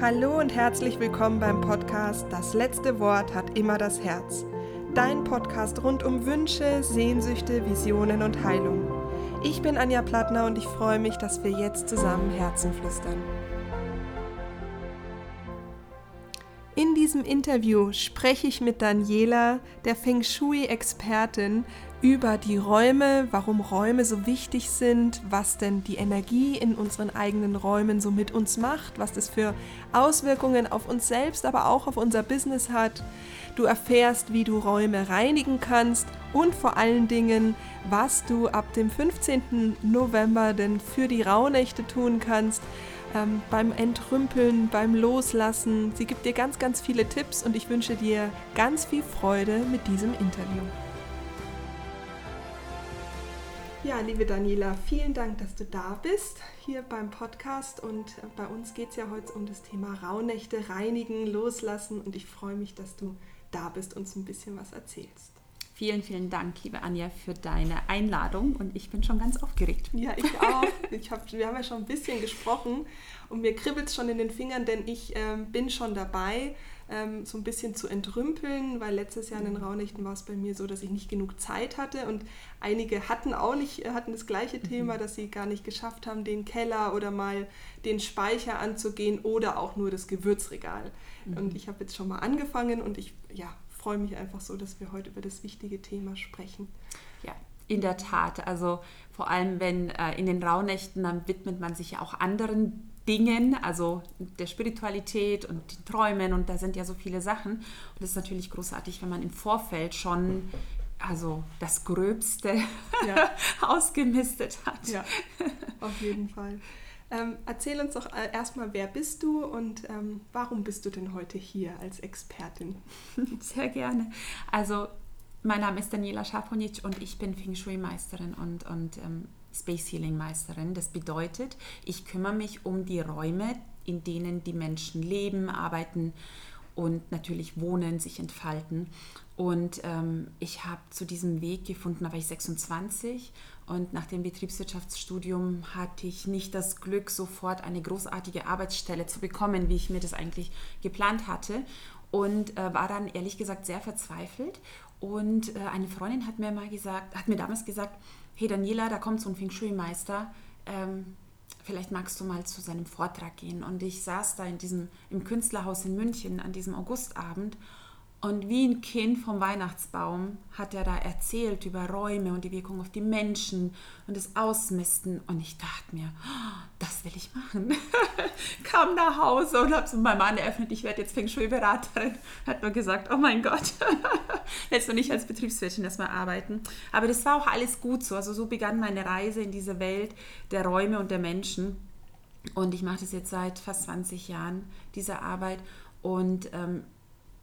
Hallo und herzlich willkommen beim Podcast Das letzte Wort hat immer das Herz. Dein Podcast rund um Wünsche, Sehnsüchte, Visionen und Heilung. Ich bin Anja Plattner und ich freue mich, dass wir jetzt zusammen Herzen flüstern. In diesem Interview spreche ich mit Daniela, der Feng Shui-Expertin, über die Räume, warum Räume so wichtig sind, was denn die Energie in unseren eigenen Räumen so mit uns macht, was das für Auswirkungen auf uns selbst, aber auch auf unser Business hat. Du erfährst, wie du Räume reinigen kannst und vor allen Dingen, was du ab dem 15. November denn für die Rauhnächte tun kannst. Ähm, beim Entrümpeln, beim Loslassen. Sie gibt dir ganz, ganz viele Tipps und ich wünsche dir ganz viel Freude mit diesem Interview. Ja, liebe Daniela, vielen Dank, dass du da bist hier beim Podcast. Und äh, bei uns geht es ja heute um das Thema Rauhnächte, reinigen, loslassen. Und ich freue mich, dass du da bist und uns ein bisschen was erzählst. Vielen, vielen Dank, liebe Anja, für deine Einladung und ich bin schon ganz aufgeregt. Ja, ich auch. Ich hab, wir haben ja schon ein bisschen gesprochen und mir kribbelt es schon in den Fingern, denn ich ähm, bin schon dabei, ähm, so ein bisschen zu entrümpeln, weil letztes Jahr in den Raunächten war es bei mir so, dass ich nicht genug Zeit hatte und einige hatten auch nicht, äh, hatten das gleiche mhm. Thema, dass sie gar nicht geschafft haben, den Keller oder mal den Speicher anzugehen oder auch nur das Gewürzregal. Mhm. Und ich habe jetzt schon mal angefangen und ich, ja, freue mich einfach so, dass wir heute über das wichtige Thema sprechen. Ja, in der Tat. Also vor allem, wenn äh, in den Rauhnächten, dann widmet man sich ja auch anderen Dingen, also der Spiritualität und den Träumen und da sind ja so viele Sachen. Und es ist natürlich großartig, wenn man im Vorfeld schon also das Gröbste ja. ausgemistet hat. Ja, auf jeden Fall. Ähm, erzähl uns doch äh, erstmal, wer bist du und ähm, warum bist du denn heute hier als Expertin? Sehr gerne. Also, mein Name ist Daniela Schaponic und ich bin Feng Shui-Meisterin und, und ähm, Space Healing-Meisterin. Das bedeutet, ich kümmere mich um die Räume, in denen die Menschen leben, arbeiten und natürlich wohnen, sich entfalten. Und ähm, ich habe zu diesem Weg gefunden, da war ich 26 und nach dem Betriebswirtschaftsstudium hatte ich nicht das Glück, sofort eine großartige Arbeitsstelle zu bekommen, wie ich mir das eigentlich geplant hatte. Und äh, war dann ehrlich gesagt sehr verzweifelt. Und äh, eine Freundin hat mir mal gesagt, hat mir damals gesagt, hey Daniela, da kommt so ein Feng Shui-Meister. Ähm, vielleicht magst du mal zu seinem Vortrag gehen. Und ich saß da in diesem, im Künstlerhaus in München an diesem Augustabend und wie ein Kind vom Weihnachtsbaum hat er da erzählt über Räume und die Wirkung auf die Menschen und das Ausmisten. Und ich dachte mir, das will ich machen. Kam nach Hause und habe so meinem Mann eröffnet, ich werde jetzt Feng Shui-Beraterin. Hat nur gesagt, oh mein Gott, willst du nicht als Betriebswirtin erstmal arbeiten? Aber das war auch alles gut so. Also so begann meine Reise in diese Welt der Räume und der Menschen. Und ich mache das jetzt seit fast 20 Jahren, diese Arbeit. Und ähm,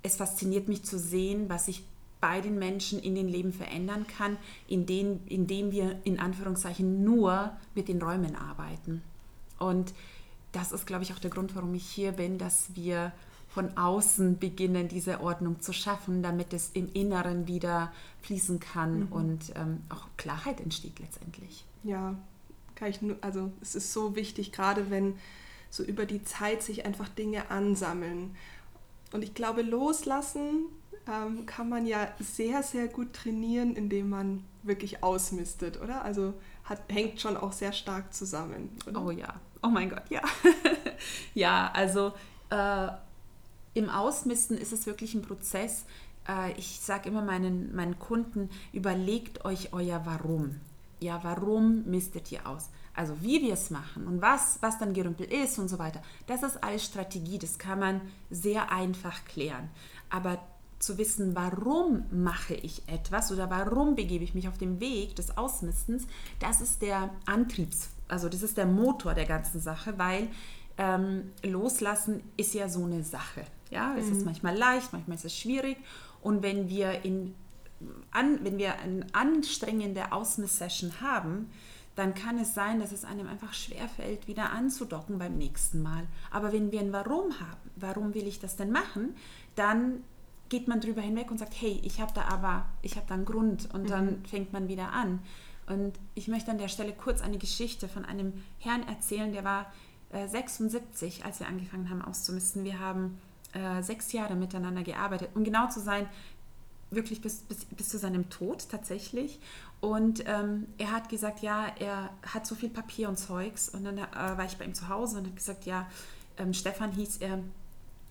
es fasziniert mich zu sehen, was sich bei den Menschen in den Leben verändern kann, indem, indem wir in Anführungszeichen nur mit den Räumen arbeiten. Und das ist, glaube ich, auch der Grund, warum ich hier bin, dass wir von außen beginnen, diese Ordnung zu schaffen, damit es im Inneren wieder fließen kann mhm. und ähm, auch Klarheit entsteht letztendlich. Ja, kann ich nur, also es ist so wichtig, gerade wenn so über die Zeit sich einfach Dinge ansammeln und ich glaube, loslassen ähm, kann man ja sehr, sehr gut trainieren, indem man wirklich ausmistet, oder? Also hat, hängt schon auch sehr stark zusammen. Oder? Oh ja, oh mein Gott, ja. ja, also äh, im Ausmisten ist es wirklich ein Prozess. Äh, ich sage immer meinen, meinen Kunden, überlegt euch euer Warum. Ja, warum mistet ihr aus? Also wie wir es machen und was, was dann Gerümpel ist und so weiter, das ist alles Strategie, das kann man sehr einfach klären. Aber zu wissen, warum mache ich etwas oder warum begebe ich mich auf den Weg des Ausmistens, das ist der Antriebs, also das ist der Motor der ganzen Sache, weil ähm, loslassen ist ja so eine Sache. Ja, es ist mhm. manchmal leicht, manchmal ist es schwierig. Und wenn wir in an, wenn wir eine anstrengende Ausmiss-Session haben, dann kann es sein, dass es einem einfach schwerfällt, wieder anzudocken beim nächsten Mal. Aber wenn wir ein Warum haben, warum will ich das denn machen, dann geht man drüber hinweg und sagt, hey, ich habe da aber, ich habe da einen Grund und dann mhm. fängt man wieder an. Und ich möchte an der Stelle kurz eine Geschichte von einem Herrn erzählen, der war äh, 76, als wir angefangen haben auszumisten. Wir haben äh, sechs Jahre miteinander gearbeitet. Um genau zu sein, wirklich bis, bis, bis zu seinem Tod tatsächlich. Und ähm, er hat gesagt, ja, er hat so viel Papier und Zeugs. Und dann äh, war ich bei ihm zu Hause und hat gesagt, ja, ähm, Stefan hieß er.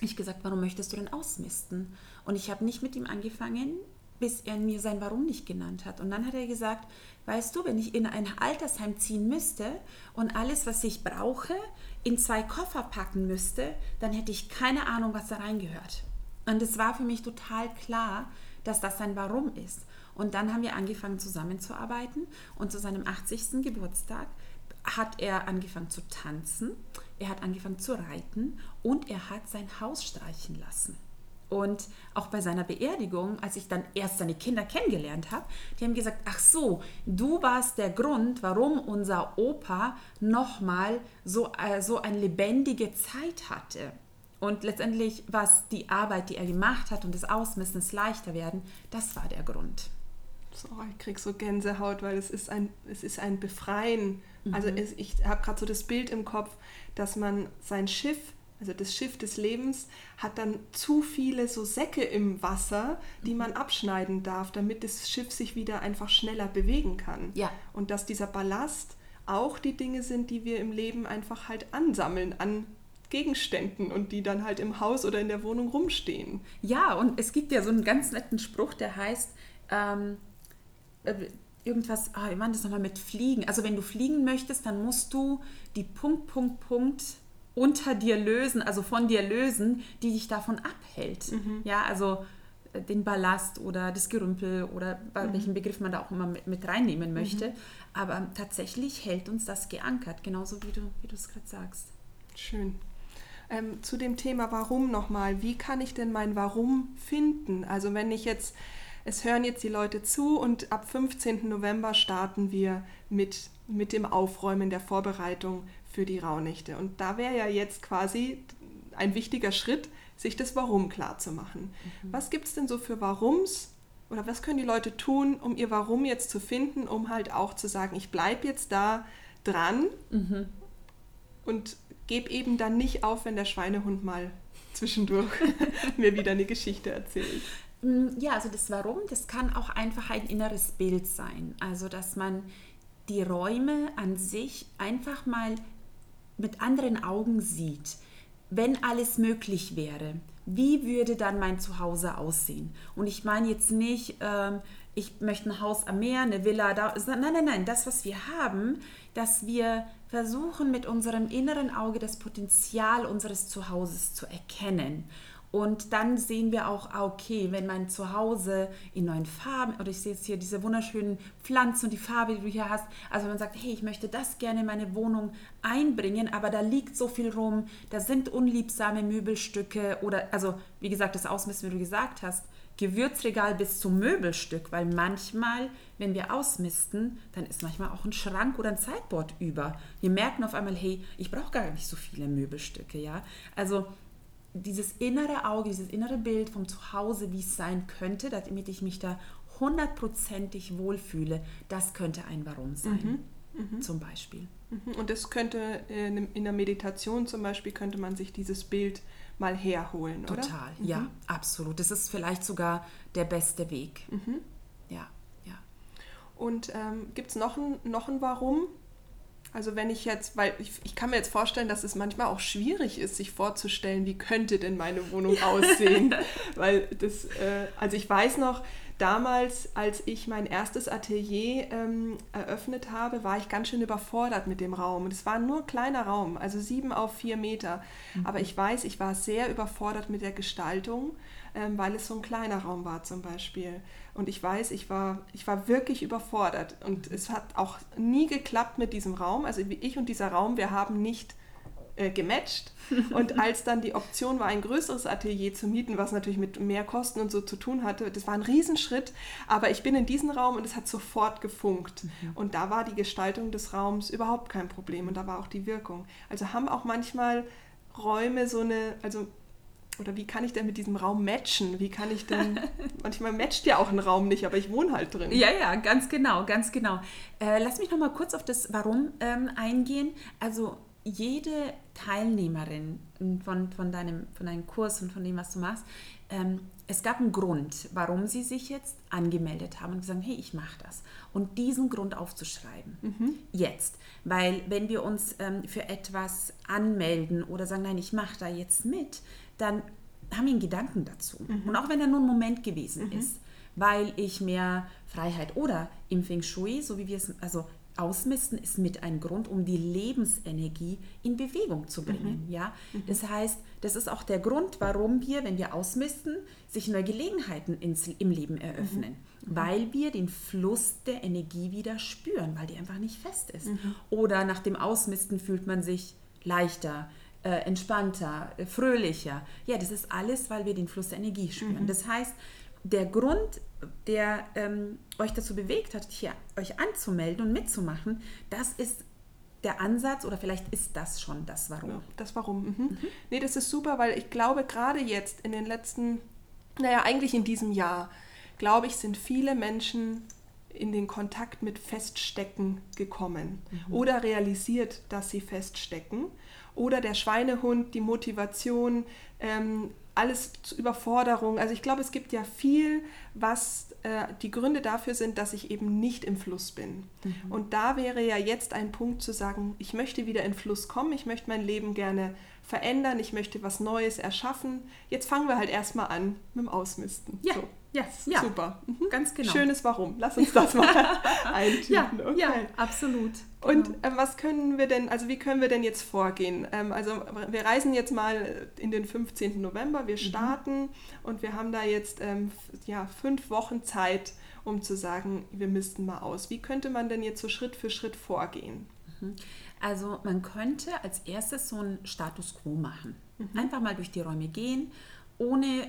Ich gesagt, warum möchtest du denn ausmisten? Und ich habe nicht mit ihm angefangen, bis er mir sein Warum nicht genannt hat. Und dann hat er gesagt, weißt du, wenn ich in ein Altersheim ziehen müsste und alles, was ich brauche, in zwei Koffer packen müsste, dann hätte ich keine Ahnung, was da reingehört. Und es war für mich total klar, dass das sein Warum ist. Und dann haben wir angefangen zusammenzuarbeiten und zu seinem 80. Geburtstag hat er angefangen zu tanzen, er hat angefangen zu reiten und er hat sein Haus streichen lassen. Und auch bei seiner Beerdigung, als ich dann erst seine Kinder kennengelernt habe, die haben gesagt, ach so, du warst der Grund, warum unser Opa nochmal so, äh, so eine lebendige Zeit hatte. Und letztendlich, was die Arbeit, die er gemacht hat und das Ausmisten, das leichter werden, das war der Grund. So, ich krieg so Gänsehaut, weil es ist ein, es ist ein Befreien. Mhm. Also es, ich habe gerade so das Bild im Kopf, dass man sein Schiff, also das Schiff des Lebens, hat dann zu viele so Säcke im Wasser, die mhm. man abschneiden darf, damit das Schiff sich wieder einfach schneller bewegen kann. Ja. Und dass dieser Ballast auch die Dinge sind, die wir im Leben einfach halt ansammeln an Gegenständen und die dann halt im Haus oder in der Wohnung rumstehen. Ja, und es gibt ja so einen ganz netten Spruch, der heißt, ähm, äh, irgendwas, ah, ich meine das nochmal mit Fliegen. Also wenn du fliegen möchtest, dann musst du die Punkt, Punkt, Punkt unter dir lösen, also von dir lösen, die dich davon abhält. Mhm. Ja, also äh, den Ballast oder das Gerümpel oder mhm. welchen Begriff man da auch immer mit, mit reinnehmen möchte. Mhm. Aber tatsächlich hält uns das geankert, genauso wie du wie es gerade sagst. Schön. Ähm, zu dem Thema Warum nochmal. Wie kann ich denn mein Warum finden? Also wenn ich jetzt, es hören jetzt die Leute zu und ab 15. November starten wir mit, mit dem Aufräumen der Vorbereitung für die Rauhnächte. Und da wäre ja jetzt quasi ein wichtiger Schritt, sich das Warum klar zu machen. Mhm. Was gibt es denn so für Warums? Oder was können die Leute tun, um ihr Warum jetzt zu finden, um halt auch zu sagen, ich bleibe jetzt da dran mhm. und gebe eben dann nicht auf, wenn der Schweinehund mal zwischendurch mir wieder eine Geschichte erzählt. Mm, ja, also das Warum, das kann auch einfach ein inneres Bild sein. Also, dass man die Räume an sich einfach mal mit anderen Augen sieht. Wenn alles möglich wäre, wie würde dann mein Zuhause aussehen? Und ich meine jetzt nicht, ähm, ich möchte ein Haus am Meer, eine Villa, da, nein, nein, nein, das, was wir haben, dass wir versuchen mit unserem inneren Auge das Potenzial unseres Zuhauses zu erkennen. Und dann sehen wir auch, ah, okay, wenn mein Zuhause in neuen Farben, oder ich sehe jetzt hier diese wunderschönen Pflanzen und die Farbe, die du hier hast, also wenn man sagt, hey, ich möchte das gerne in meine Wohnung einbringen, aber da liegt so viel rum, da sind unliebsame Möbelstücke oder, also wie gesagt, das Ausmisten, wie du gesagt hast, Gewürzregal bis zum Möbelstück, weil manchmal, wenn wir ausmisten, dann ist manchmal auch ein Schrank oder ein Sideboard über. Wir merken auf einmal, hey, ich brauche gar nicht so viele Möbelstücke, ja. Also dieses innere Auge, dieses innere Bild vom Zuhause, wie es sein könnte, damit ich mich da hundertprozentig wohlfühle, das könnte ein Warum sein, mhm. Mhm. zum Beispiel. Mhm. Und das könnte in der Meditation zum Beispiel, könnte man sich dieses Bild mal herholen, Total, oder? Total, ja, mhm. absolut. Das ist vielleicht sogar der beste Weg. Mhm. Ja, ja. Und ähm, gibt es noch ein, noch ein Warum? Also wenn ich jetzt, weil ich, ich kann mir jetzt vorstellen, dass es manchmal auch schwierig ist, sich vorzustellen, wie könnte denn meine Wohnung aussehen. weil das, äh, also ich weiß noch, damals, als ich mein erstes Atelier ähm, eröffnet habe, war ich ganz schön überfordert mit dem Raum. Und es war nur ein kleiner Raum, also sieben auf vier Meter. Mhm. Aber ich weiß, ich war sehr überfordert mit der Gestaltung, ähm, weil es so ein kleiner Raum war zum Beispiel. Und ich weiß, ich war, ich war wirklich überfordert. Und es hat auch nie geklappt mit diesem Raum. Also ich und dieser Raum, wir haben nicht äh, gematcht. Und als dann die Option war, ein größeres Atelier zu mieten, was natürlich mit mehr Kosten und so zu tun hatte, das war ein Riesenschritt. Aber ich bin in diesen Raum und es hat sofort gefunkt. Mhm. Und da war die Gestaltung des Raums überhaupt kein Problem und da war auch die Wirkung. Also haben auch manchmal Räume so eine, also oder wie kann ich denn mit diesem Raum matchen? Wie kann ich denn, manchmal matcht ja auch ein Raum nicht, aber ich wohne halt drin. Ja, ja, ganz genau, ganz genau. Äh, lass mich noch mal kurz auf das Warum ähm, eingehen. Also jede Teilnehmerin von, von, deinem, von deinem Kurs und von dem, was du machst, ähm, es gab einen Grund, warum sie sich jetzt angemeldet haben und gesagt, hey, ich mache das. Und diesen Grund aufzuschreiben. Mhm. Jetzt. Weil wenn wir uns ähm, für etwas anmelden oder sagen, nein, ich mache da jetzt mit, dann haben wir einen Gedanken dazu. Mhm. Und auch wenn er nur ein Moment gewesen mhm. ist, weil ich mehr Freiheit oder im Feng Shui, so wie wir es, also Ausmisten ist mit ein Grund, um die Lebensenergie in Bewegung zu bringen. Mhm. Ja? Mhm. Das heißt, das ist auch der Grund, warum wir, wenn wir ausmisten, sich neue Gelegenheiten ins, im Leben eröffnen. Mhm. mhm. Weil wir den Fluss der Energie wieder spüren, weil die einfach nicht fest ist. Mhm. Oder nach dem Ausmisten fühlt man sich leichter, entspannter, äh, fröhlicher. Ja, das ist alles, weil wir den Fluss der Energie spüren. Mhm. Das heißt, der Grund, der ähm, euch dazu bewegt hat, hier euch anzumelden und mitzumachen, das ist der Ansatz oder vielleicht ist das schon das Warum. Ja, das Warum. Mhm. Mhm. Nee, das ist super, weil ich glaube, gerade jetzt in den letzten, naja, eigentlich in diesem Jahr, glaube ich, sind viele Menschen in den Kontakt mit Feststecken gekommen mhm. oder realisiert, dass sie feststecken. Oder der Schweinehund, die Motivation, ähm, alles Überforderung. Also ich glaube, es gibt ja viel, was äh, die Gründe dafür sind, dass ich eben nicht im Fluss bin. Mhm. Und da wäre ja jetzt ein Punkt zu sagen, ich möchte wieder in Fluss kommen, ich möchte mein Leben gerne verändern, ich möchte was Neues erschaffen. Jetzt fangen wir halt erstmal an mit dem Ausmisten. Ja. So. Yes, ja, super. Mhm. Ganz genau. Schönes Warum. Lass uns das mal eintüten. Ja, okay. ja, absolut. Genau. Und äh, was können wir denn, also wie können wir denn jetzt vorgehen? Ähm, also wir reisen jetzt mal in den 15. November, wir mhm. starten mhm. und wir haben da jetzt ähm, ja, fünf Wochen Zeit, um zu sagen, wir missten mal aus. Wie könnte man denn jetzt so Schritt für Schritt vorgehen? Mhm. Also man könnte als erstes so einen Status quo machen. Mhm. Einfach mal durch die Räume gehen, ohne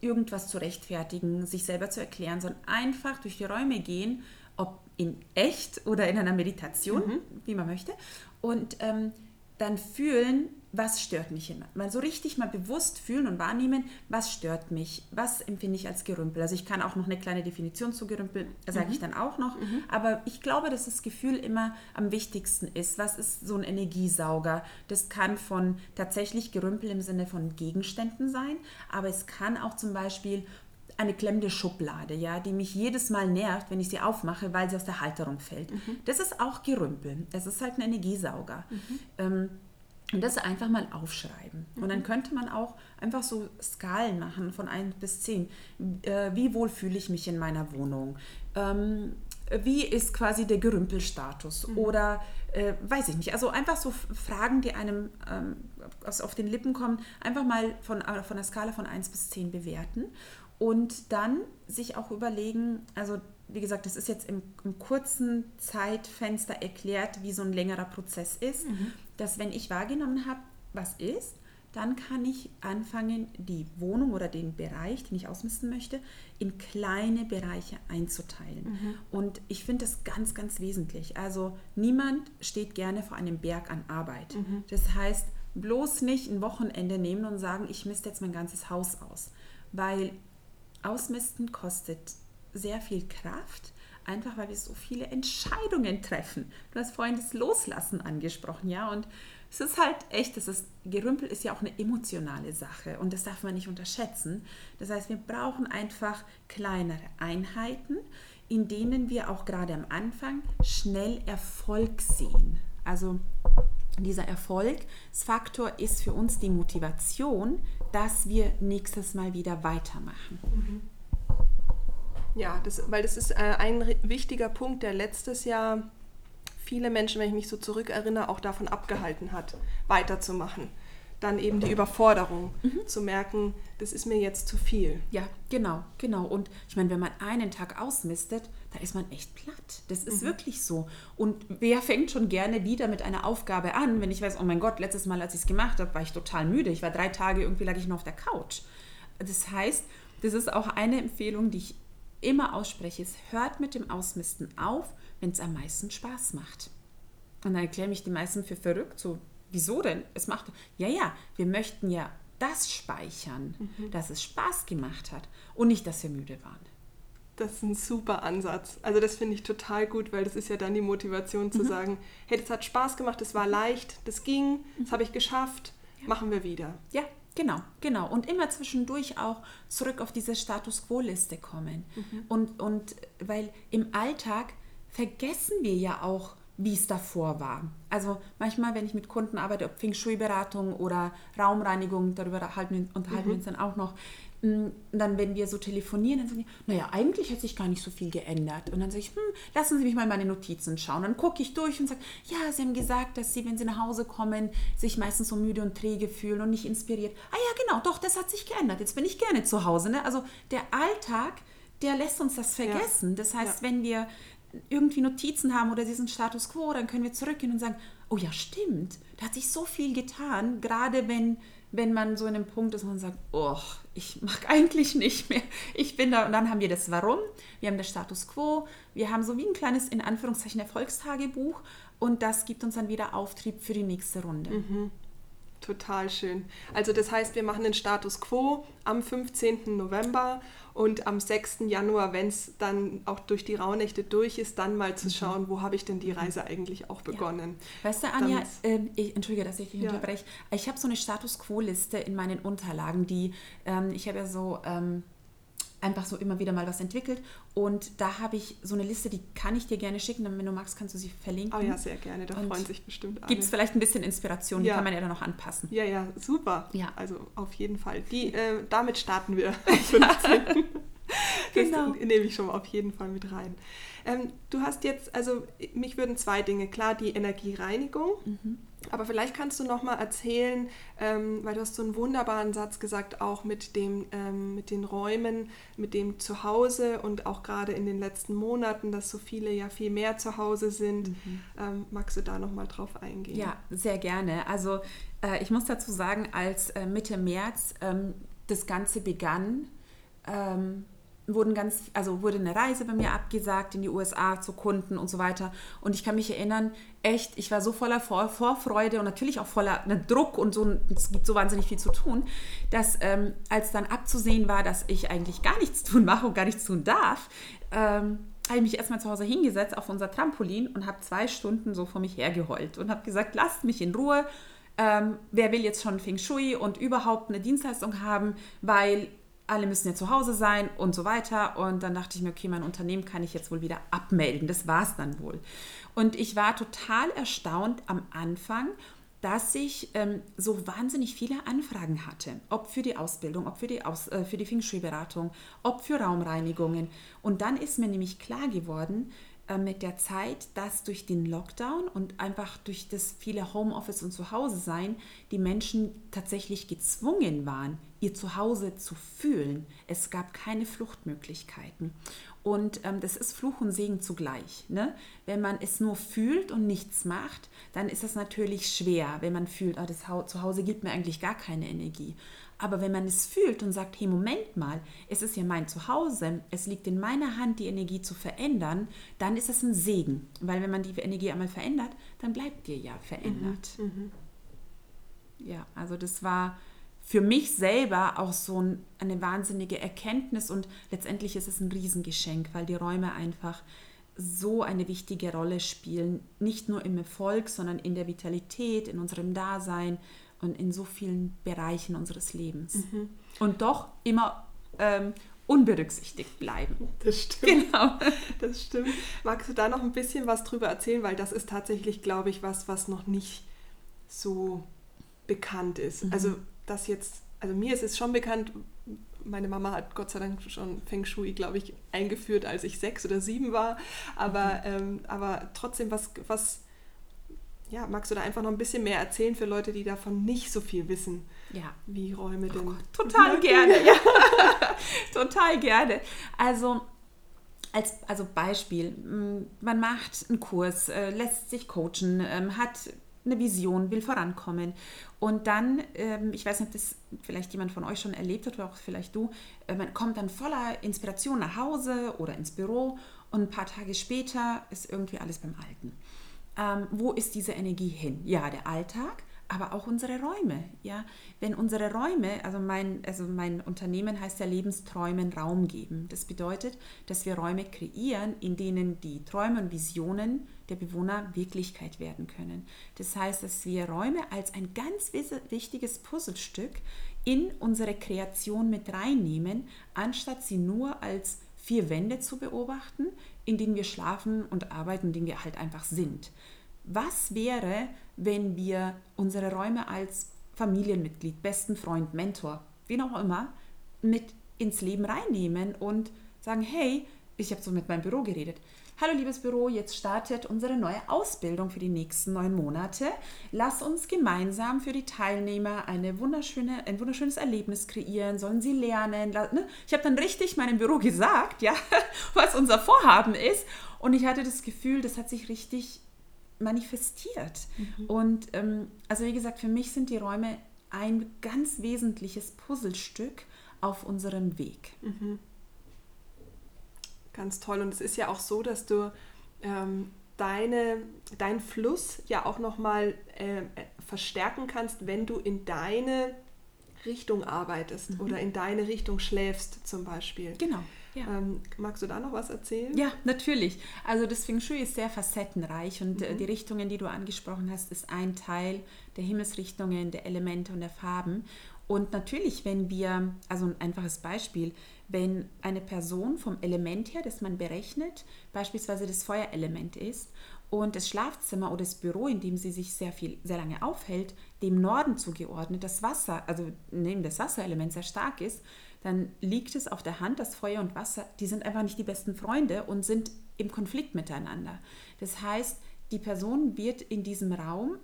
irgendwas zu rechtfertigen, sich selber zu erklären, sondern einfach durch die Räume gehen, ob in echt oder in einer Meditation, mhm. wie man möchte, und ähm, dann fühlen, was stört mich immer. Mal so richtig mal bewusst fühlen und wahrnehmen, was stört mich, was empfinde ich als Gerümpel. Also ich kann auch noch eine kleine Definition zu Gerümpel, sage mhm. ich dann auch noch. Mhm. Aber ich glaube, dass das Gefühl immer am wichtigsten ist. Was ist so ein Energiesauger? Das kann von tatsächlich Gerümpel im Sinne von Gegenständen sein, aber es kann auch zum Beispiel eine klemmende Schublade, ja, die mich jedes Mal nervt, wenn ich sie aufmache, weil sie aus der Halterung fällt. Mhm. Das ist auch Gerümpel. Es ist halt ein Energiesauger. Mhm. Ähm, und das einfach mal aufschreiben. Mhm. Und dann mhm. könnte man auch einfach so Skalen machen von 1 bis 10. Äh, wie wohl fühle ich mich in meiner Wohnung? Ähm, wie ist quasi der Gerümpelstatus? Mhm. Oder äh, weiß ich nicht. Also einfach so Fragen, die einem ähm, auf den Lippen kommen, einfach mal von, äh, von der Skala von 1 bis 10 bewerten. Und dann sich auch überlegen, also wie gesagt, das ist jetzt im, im, kurzen Zeitfenster erklärt, wie so ein längerer Prozess ist, mhm. dass wenn ich wahrgenommen habe, was ist, dann kann ich anfangen, die Wohnung oder den Bereich, den ich ausmisten möchte, in kleine Bereiche einzuteilen. Mhm. Und ich finde das ganz, ganz wesentlich. Also niemand steht gerne vor einem Berg an Arbeit. Mhm. Das heißt, bloß nicht ein Wochenende nehmen und sagen, ich misste jetzt mein ganzes Haus aus. Weil Ausmisten kostet sehr viel Kraft, einfach weil wir so viele Entscheidungen treffen. Du hast vorhin das Loslassen angesprochen, ja, und es ist halt echt, das ist, Gerümpel ist ja auch eine emotionale Sache und das darf man nicht unterschätzen. Das heißt, wir brauchen einfach kleinere Einheiten, in denen wir auch gerade am Anfang schnell Erfolg sehen. Also dieser Erfolgsfaktor ist für uns die Motivation, dass wir nächstes Mal wieder weitermachen. Mhm. Ja, das, weil das ist äh, ein wichtiger Punkt, der letztes Jahr viele Menschen, wenn ich mich so zurückerinnere, auch davon abgehalten hat, weiterzumachen. Dann eben die Überforderung, mhm. zu merken, das ist mir jetzt zu viel. Ja, genau, genau. Und ich meine, wenn man einen Tag ausmistet, da ist man echt platt. Das ist mhm. wirklich so. Und wer fängt schon gerne wieder mit einer Aufgabe an, wenn ich weiß, oh mein Gott, letztes Mal, als ich es gemacht habe, war ich total müde. Ich war drei Tage, irgendwie lag ich nur auf der Couch. Das heißt, das ist auch eine Empfehlung, die ich immer ausspreche, ist, hört mit dem Ausmisten auf, wenn es am meisten Spaß macht. Und dann erklären mich die meisten für verrückt, so, wieso denn? Es macht, ja, ja, wir möchten ja das speichern, mhm. dass es Spaß gemacht hat und nicht, dass wir müde waren. Das ist ein super Ansatz. Also das finde ich total gut, weil das ist ja dann die Motivation zu mhm. sagen, hey, das hat Spaß gemacht, das war leicht, das ging, das mhm. habe ich geschafft, ja. machen wir wieder. Ja, genau, genau. Und immer zwischendurch auch zurück auf diese Status Quo-Liste kommen. Mhm. Und, und weil im Alltag vergessen wir ja auch, wie es davor war. Also manchmal, wenn ich mit Kunden arbeite, ob Feng Shui-Beratung oder Raumreinigung, darüber unterhalten, mhm. wir uns dann auch noch, mm, dann, wenn wir so telefonieren, dann sagen die, naja, eigentlich hat sich gar nicht so viel geändert. Und dann sage ich, hm, lassen Sie mich mal meine Notizen schauen. Dann gucke ich durch und sage, ja, Sie haben gesagt, dass Sie, wenn Sie nach Hause kommen, sich meistens so müde und träge fühlen und nicht inspiriert. Ah ja, genau, doch, das hat sich geändert. Jetzt bin ich gerne zu Hause. Ne? Also der Alltag, der lässt uns das vergessen. Ja. Das heißt, ja. wenn wir irgendwie Notizen haben oder diesen Status quo, dann können wir zurückgehen und sagen, oh ja, stimmt, da hat sich so viel getan, gerade wenn, wenn man so in einem Punkt ist, man sagt, oh, ich mag eigentlich nicht mehr, ich bin da, und dann haben wir das Warum, wir haben das Status quo, wir haben so wie ein kleines, in Anführungszeichen, Erfolgstagebuch und das gibt uns dann wieder Auftrieb für die nächste Runde. Mhm. Total schön. Also das heißt, wir machen den Status quo am 15. November und am 6. Januar, wenn es dann auch durch die Rauhnächte durch ist, dann mal zu mhm. schauen, wo habe ich denn die Reise eigentlich auch begonnen. Ja. Weißt du, Anja, äh, ich, entschuldige, dass ich dich ja. unterbreche, ich habe so eine Status Quo-Liste in meinen Unterlagen, die, ähm, ich habe ja so... Ähm, einfach so immer wieder mal was entwickelt. Und da habe ich so eine Liste, die kann ich dir gerne schicken. Dann, wenn du magst, kannst du sie verlinken. Oh ja, sehr gerne. Da und freuen sich bestimmt alle. Gibt es vielleicht ein bisschen Inspiration, ja. die kann man ja dann noch anpassen. Ja, ja, super. Ja. Also auf jeden Fall. Die, äh, damit starten wir am 15. genau. Das nehme ich schon mal auf jeden Fall mit rein. Ähm, du hast jetzt, also mich würden zwei Dinge, klar, die Energiereinigung. Mhm aber vielleicht kannst du noch mal erzählen, ähm, weil du hast so einen wunderbaren Satz gesagt, auch mit, dem, ähm, mit den Räumen, mit dem Zuhause und auch gerade in den letzten Monaten, dass so viele ja viel mehr zu Hause sind. Mhm. Ähm, magst du da noch mal drauf eingehen? Ja, sehr gerne. Also äh, ich muss dazu sagen, als äh, Mitte März ähm, das Ganze begann, ähm, wurden ganz, also wurde eine Reise bei mir abgesagt in die USA zu Kunden und so weiter. Und ich kann mich erinnern, echt, ich war so voller Vor Vorfreude und natürlich auch voller ne, Druck und so, es gibt so wahnsinnig viel zu tun, dass ähm, als dann abzusehen war, dass ich eigentlich gar nichts tun mache und gar nichts tun darf, ähm, habe ich mich erstmal zu Hause hingesetzt auf unser Trampolin und habe zwei Stunden so vor mich hergeheult und habe gesagt, lasst mich in Ruhe. Ähm, wer will jetzt schon Feng Shui und überhaupt eine Dienstleistung haben, weil alle müssen ja zu Hause sein und so weiter. Und dann dachte ich mir, okay, mein Unternehmen kann ich jetzt wohl wieder abmelden. Das war es dann wohl. Und ich war total erstaunt am Anfang, dass ich ähm, so wahnsinnig viele Anfragen hatte, ob für die Ausbildung, ob für die, Aus, äh, die Feng ob für Raumreinigungen. Und dann ist mir nämlich klar geworden, äh, mit der Zeit, dass durch den Lockdown und einfach durch das viele Homeoffice und Zuhause sein, die Menschen tatsächlich gezwungen waren, ihr Zuhause zu fühlen. Es gab keine Fluchtmöglichkeiten. Und ähm, das ist Fluch und Segen zugleich. Ne? Wenn man es nur fühlt und nichts macht, dann ist das natürlich schwer, wenn man fühlt, oh, das Zuhause gibt mir eigentlich gar keine Energie. Aber wenn man es fühlt und sagt, hey, Moment mal, es ist ja mein Zuhause, es liegt in meiner Hand, die Energie zu verändern, dann ist es ein Segen. Weil wenn man die Energie einmal verändert, dann bleibt dir ja verändert. Mhm, mhm. Ja, also das war für mich selber auch so ein, eine wahnsinnige Erkenntnis und letztendlich ist es ein Riesengeschenk, weil die Räume einfach so eine wichtige Rolle spielen, nicht nur im Erfolg, sondern in der Vitalität, in unserem Dasein und in so vielen Bereichen unseres Lebens. Mhm. Und doch immer ähm, unberücksichtigt bleiben. Das stimmt. Genau. Das stimmt. Magst du da noch ein bisschen was drüber erzählen? Weil das ist tatsächlich, glaube ich, was, was noch nicht so bekannt ist. Mhm. Also das jetzt, also mir ist es schon bekannt, meine Mama hat Gott sei Dank schon Feng Shui, glaube ich, eingeführt, als ich sechs oder sieben war. Aber, mhm. ähm, aber trotzdem, was, was ja, magst du da einfach noch ein bisschen mehr erzählen für Leute, die davon nicht so viel wissen? Ja. Wie Räume denn? Oh Gott, total gerne, ja. total gerne. Also, als also Beispiel, mm, man macht einen Kurs, äh, lässt sich coachen, ähm, hat eine Vision, will vorankommen. Und dann, ähm, ich weiß nicht, ob das vielleicht jemand von euch schon erlebt hat oder auch vielleicht du, äh, man kommt dann voller Inspiration nach Hause oder ins Büro und ein paar Tage später ist irgendwie alles beim Alten. Ähm, wo ist diese Energie hin? Ja, der Alltag, aber auch unsere Räume. Ja? Wenn unsere Räume, also mein, also mein Unternehmen heißt ja Lebensträumen Raum geben. Das bedeutet, dass wir Räume kreieren, in denen die Träume und Visionen der Bewohner Wirklichkeit werden können. Das heißt, dass wir Räume als ein ganz wichtiges Puzzlestück in unsere Kreation mit reinnehmen, anstatt sie nur als vier Wände zu beobachten, in denen wir schlafen und arbeiten, in denen wir halt einfach sind. Was wäre, wenn wir unsere Räume als Familienmitglied, besten Freund, Mentor, wen auch immer, mit ins Leben reinnehmen und sagen, hey, ich habe so mit meinem Büro geredet. Hallo liebes Büro, jetzt startet unsere neue Ausbildung für die nächsten neun Monate. Lass uns gemeinsam für die Teilnehmer eine wunderschöne, ein wunderschönes Erlebnis kreieren. Sollen sie lernen? Ne? Ich habe dann richtig meinem Büro gesagt, ja, was unser Vorhaben ist. Und ich hatte das Gefühl, das hat sich richtig manifestiert. Mhm. Und ähm, also wie gesagt, für mich sind die Räume ein ganz wesentliches Puzzlestück auf unserem Weg. Mhm. Ganz toll. Und es ist ja auch so, dass du ähm, deine, deinen Fluss ja auch nochmal äh, verstärken kannst, wenn du in deine Richtung arbeitest mhm. oder in deine Richtung schläfst zum Beispiel. Genau. Ja. Ähm, magst du da noch was erzählen? Ja, natürlich. Also das Feng Shui ist sehr facettenreich und äh, mhm. die Richtungen, die du angesprochen hast, ist ein Teil der Himmelsrichtungen, der Elemente und der Farben. Und natürlich, wenn wir, also ein einfaches Beispiel, wenn eine Person vom Element her, das man berechnet, beispielsweise das Feuerelement ist und das Schlafzimmer oder das Büro, in dem sie sich sehr viel, sehr lange aufhält, dem Norden zugeordnet, das Wasser, also neben das Wasserelement sehr stark ist, dann liegt es auf der Hand, dass Feuer und Wasser, die sind einfach nicht die besten Freunde und sind im Konflikt miteinander. Das heißt, die Person wird in diesem Raum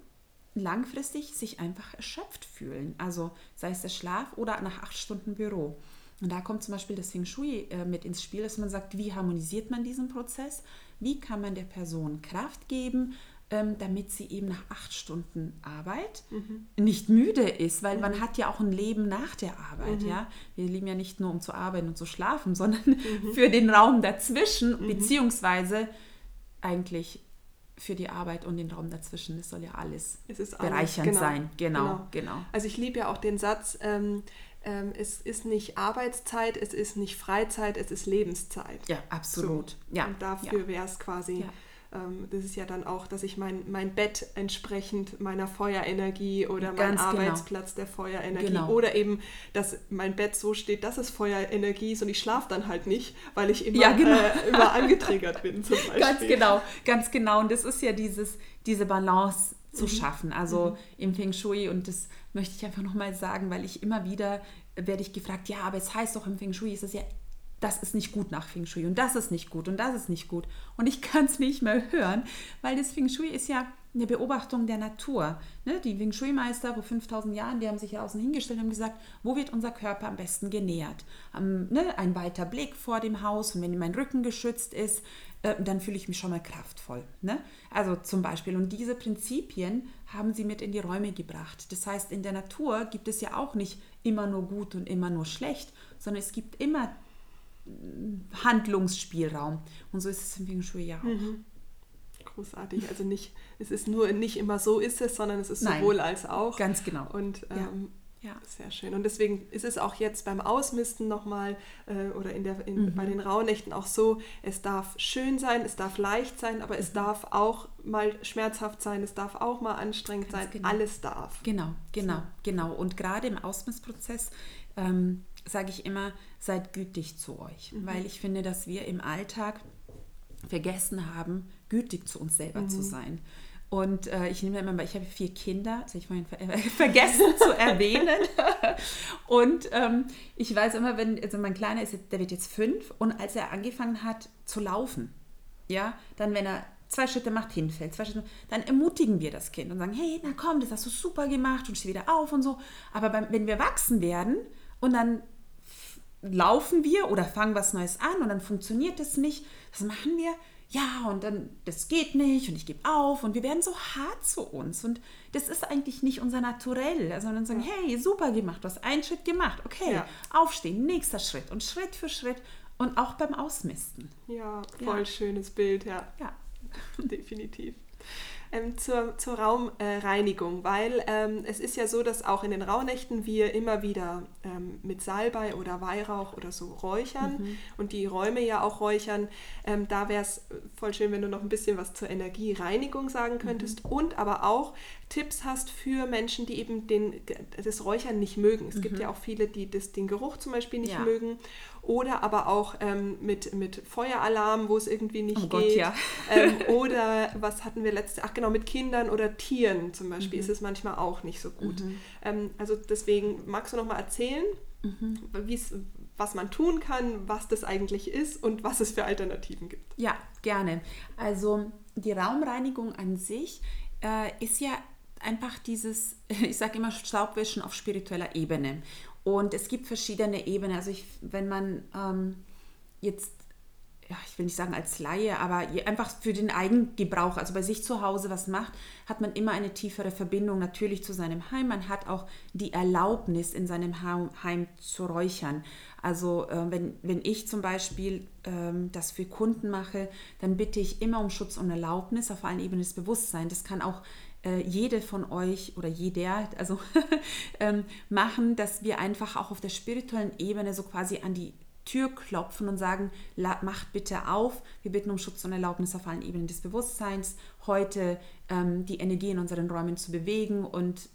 langfristig sich einfach erschöpft fühlen. Also sei es der Schlaf oder nach acht Stunden Büro. Und da kommt zum Beispiel das Feng Shui äh, mit ins Spiel, dass man sagt, wie harmonisiert man diesen Prozess? Wie kann man der Person Kraft geben, ähm, damit sie eben nach acht Stunden Arbeit mhm. nicht müde ist, weil mhm. man hat ja auch ein Leben nach der Arbeit. Mhm. Ja? Wir leben ja nicht nur, um zu arbeiten und zu schlafen, sondern mhm. für den Raum dazwischen, mhm. beziehungsweise eigentlich für die Arbeit und den Raum dazwischen. Das soll ja alles, alles bereichernd genau. sein. Genau, genau, genau. Also ich liebe ja auch den Satz, ähm, ähm, es ist nicht Arbeitszeit, es ist nicht Freizeit, es ist Lebenszeit. Ja, absolut. So. Ja. Und dafür ja. wäre es quasi, ja. ähm, das ist ja dann auch, dass ich mein, mein Bett entsprechend meiner Feuerenergie oder mein genau. Arbeitsplatz der Feuerenergie genau. oder eben, dass mein Bett so steht, dass es Feuerenergie ist und ich schlafe dann halt nicht, weil ich immer, ja, genau. äh, immer angetriggert bin zum Beispiel. Ganz genau, ganz genau. Und das ist ja dieses, diese Balance zu mhm. schaffen. Also mhm. im Feng Shui und das möchte ich einfach nochmal sagen, weil ich immer wieder werde ich gefragt, ja, aber es heißt doch im Feng Shui ist es ja, das ist nicht gut nach Feng Shui und das ist nicht gut und das ist nicht gut und ich kann es nicht mehr hören, weil das Feng Shui ist ja eine Beobachtung der Natur. Ne? Die Wing Shui-Meister vor 5000 Jahren, die haben sich ja außen hingestellt und gesagt, wo wird unser Körper am besten genährt? Ähm, ne? Ein weiter Blick vor dem Haus und wenn mein Rücken geschützt ist, äh, dann fühle ich mich schon mal kraftvoll. Ne? Also zum Beispiel. Und diese Prinzipien haben sie mit in die Räume gebracht. Das heißt, in der Natur gibt es ja auch nicht immer nur gut und immer nur schlecht, sondern es gibt immer äh, Handlungsspielraum. Und so ist es im Wing Shui ja auch. Mhm großartig. Also nicht, es ist nur nicht immer so ist es, sondern es ist Nein, sowohl als auch. Ganz genau. Und ähm, ja. ja. sehr schön. Und deswegen ist es auch jetzt beim Ausmisten nochmal äh, oder in der, in, mhm. bei den Rauhnächten auch so, es darf schön sein, es darf leicht sein, aber es mhm. darf auch mal schmerzhaft sein, es darf auch mal anstrengend Ganz sein, genau. alles darf. Genau, genau, so. genau. Und gerade im Ausmissprozess ähm, sage ich immer, seid gütig zu euch, mhm. weil ich finde, dass wir im Alltag vergessen haben, gütig zu uns selber mhm. zu sein. Und äh, ich nehme immer, ich habe vier Kinder, das habe ich vorhin ver äh, vergessen zu erwähnen. und ähm, ich weiß immer, wenn, also mein Kleiner ist, der wird jetzt fünf und als er angefangen hat zu laufen, ja, dann wenn er zwei Schritte macht, hinfällt, zwei Schritte, dann ermutigen wir das Kind und sagen, hey, na komm, das hast du super gemacht und steh wieder auf und so. Aber beim, wenn wir wachsen werden und dann laufen wir oder fangen was Neues an und dann funktioniert es nicht, was machen wir? Ja, und dann, das geht nicht und ich gebe auf und wir werden so hart zu uns. Und das ist eigentlich nicht unser Naturell, also dann sagen, ja. hey, super gemacht, du hast einen Schritt gemacht, okay, ja. aufstehen, nächster Schritt und Schritt für Schritt und auch beim Ausmisten. Ja, voll ja. schönes Bild, ja. Ja. Definitiv. Ähm, zur, zur Raumreinigung, äh, weil ähm, es ist ja so, dass auch in den Rauhnächten wir immer wieder ähm, mit Salbei oder Weihrauch oder so räuchern mhm. und die Räume ja auch räuchern. Ähm, da wäre es voll schön, wenn du noch ein bisschen was zur Energiereinigung sagen könntest mhm. und aber auch Tipps hast für Menschen, die eben den, das Räuchern nicht mögen. Es mhm. gibt ja auch viele, die das, den Geruch zum Beispiel nicht ja. mögen oder aber auch ähm, mit, mit Feueralarm, wo es irgendwie nicht oh geht. Gott, ja. ähm, oder was hatten wir letzte, ach genau, mit Kindern oder Tieren zum Beispiel mhm. ist es manchmal auch nicht so gut. Mhm. Ähm, also deswegen magst du noch mal erzählen, mhm. was man tun kann, was das eigentlich ist und was es für Alternativen gibt. Ja, gerne. Also die Raumreinigung an sich äh, ist ja einfach dieses, ich sage immer Staubwischen auf spiritueller Ebene. Und es gibt verschiedene Ebenen. Also ich, wenn man ähm, jetzt, ja, ich will nicht sagen als Laie, aber einfach für den Eigengebrauch, also bei sich zu Hause was macht, hat man immer eine tiefere Verbindung natürlich zu seinem Heim. Man hat auch die Erlaubnis, in seinem Heim zu räuchern. Also äh, wenn, wenn ich zum Beispiel ähm, das für Kunden mache, dann bitte ich immer um Schutz und Erlaubnis auf allen Ebenen des Bewusstseins. Das kann auch äh, jede von euch oder jeder, also ähm, machen, dass wir einfach auch auf der spirituellen Ebene so quasi an die Tür klopfen und sagen, macht bitte auf, wir bitten um Schutz und Erlaubnis auf allen Ebenen des Bewusstseins, heute ähm, die Energie in unseren Räumen zu bewegen und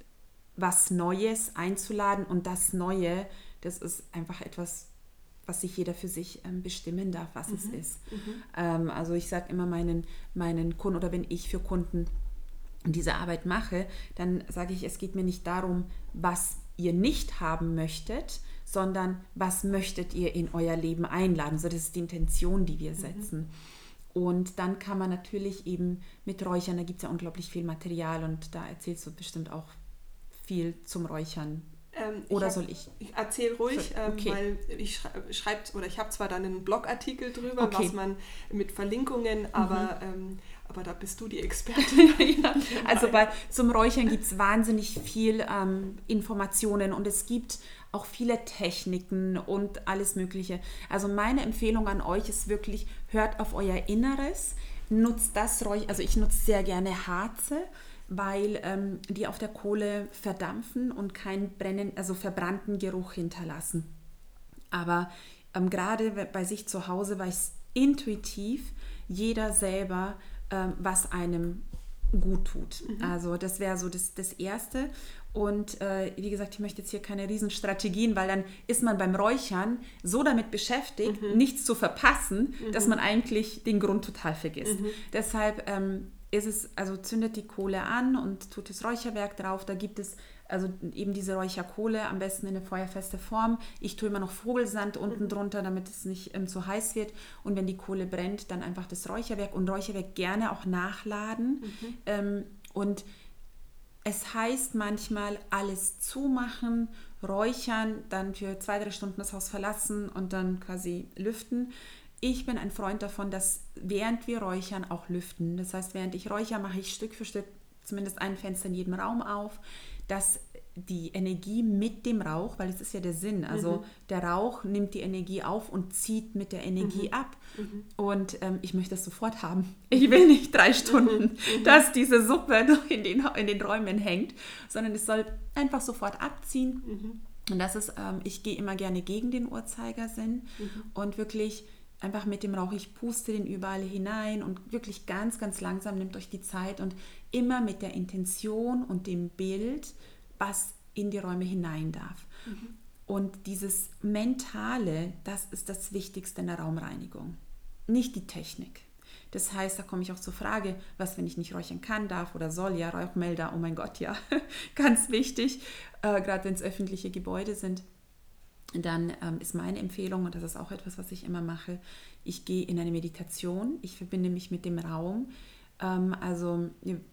was Neues einzuladen. Und das Neue, das ist einfach etwas, was sich jeder für sich ähm, bestimmen darf, was mhm. es ist. Mhm. Ähm, also ich sage immer meinen, meinen Kunden oder wenn ich für Kunden diese Arbeit mache, dann sage ich, es geht mir nicht darum, was ihr nicht haben möchtet, sondern was möchtet ihr in euer Leben einladen. So, das ist die Intention, die wir mhm. setzen. Mhm. Und dann kann man natürlich eben mit Räuchern, da gibt es ja unglaublich viel Material und da erzählst du bestimmt auch viel zum Räuchern. Ähm, oder hab, soll ich? Ich erzähle ruhig, ähm, okay. weil ich schreibe schreib, oder ich habe zwar dann einen Blogartikel drüber, okay. was man mit Verlinkungen, aber mhm. ähm, aber da bist du die Expertin. ja. Also bei, zum Räuchern gibt es wahnsinnig viel ähm, Informationen und es gibt auch viele Techniken und alles Mögliche. Also meine Empfehlung an euch ist wirklich, hört auf euer Inneres, nutzt das Räuchern, also ich nutze sehr gerne Harze, weil ähm, die auf der Kohle verdampfen und keinen brennen, also verbrannten Geruch hinterlassen. Aber ähm, gerade bei sich zu Hause weiß intuitiv jeder selber, ähm, was einem gut tut. Mhm. Also das wäre so das, das Erste. Und äh, wie gesagt, ich möchte jetzt hier keine Riesenstrategien, weil dann ist man beim Räuchern so damit beschäftigt, mhm. nichts zu verpassen, mhm. dass man eigentlich den Grund total vergisst. Mhm. Deshalb ähm, ist es, also zündet die Kohle an und tut das Räucherwerk drauf. Da gibt es also eben diese Räucherkohle, am besten in eine feuerfeste Form. Ich tue immer noch Vogelsand unten mhm. drunter, damit es nicht ähm, zu heiß wird. Und wenn die Kohle brennt, dann einfach das Räucherwerk und Räucherwerk gerne auch nachladen. Mhm. Ähm, und es heißt manchmal alles zumachen, räuchern, dann für zwei, drei Stunden das Haus verlassen und dann quasi lüften. Ich bin ein Freund davon, dass während wir räuchern auch lüften. Das heißt, während ich räuchere, mache ich Stück für Stück zumindest ein Fenster in jedem Raum auf dass die Energie mit dem Rauch, weil es ist ja der Sinn, also mhm. der Rauch nimmt die Energie auf und zieht mit der Energie mhm. ab. Mhm. Und ähm, ich möchte das sofort haben. Ich will nicht drei Stunden, mhm. Mhm. dass diese Suppe noch in den, in den Räumen hängt, sondern es soll einfach sofort abziehen. Mhm. Und das ist, ähm, ich gehe immer gerne gegen den Uhrzeigersinn und wirklich einfach mit dem Rauch, ich puste den überall hinein und wirklich ganz, ganz langsam nimmt euch die Zeit und immer mit der Intention und dem Bild, was in die Räume hinein darf. Mhm. Und dieses Mentale, das ist das Wichtigste in der Raumreinigung, nicht die Technik. Das heißt, da komme ich auch zur Frage, was, wenn ich nicht räuchern kann, darf oder soll, ja, Rauchmelder, oh mein Gott, ja, ganz wichtig, äh, gerade wenn es öffentliche Gebäude sind dann ähm, ist meine Empfehlung, und das ist auch etwas, was ich immer mache, ich gehe in eine Meditation, ich verbinde mich mit dem Raum. Ähm, also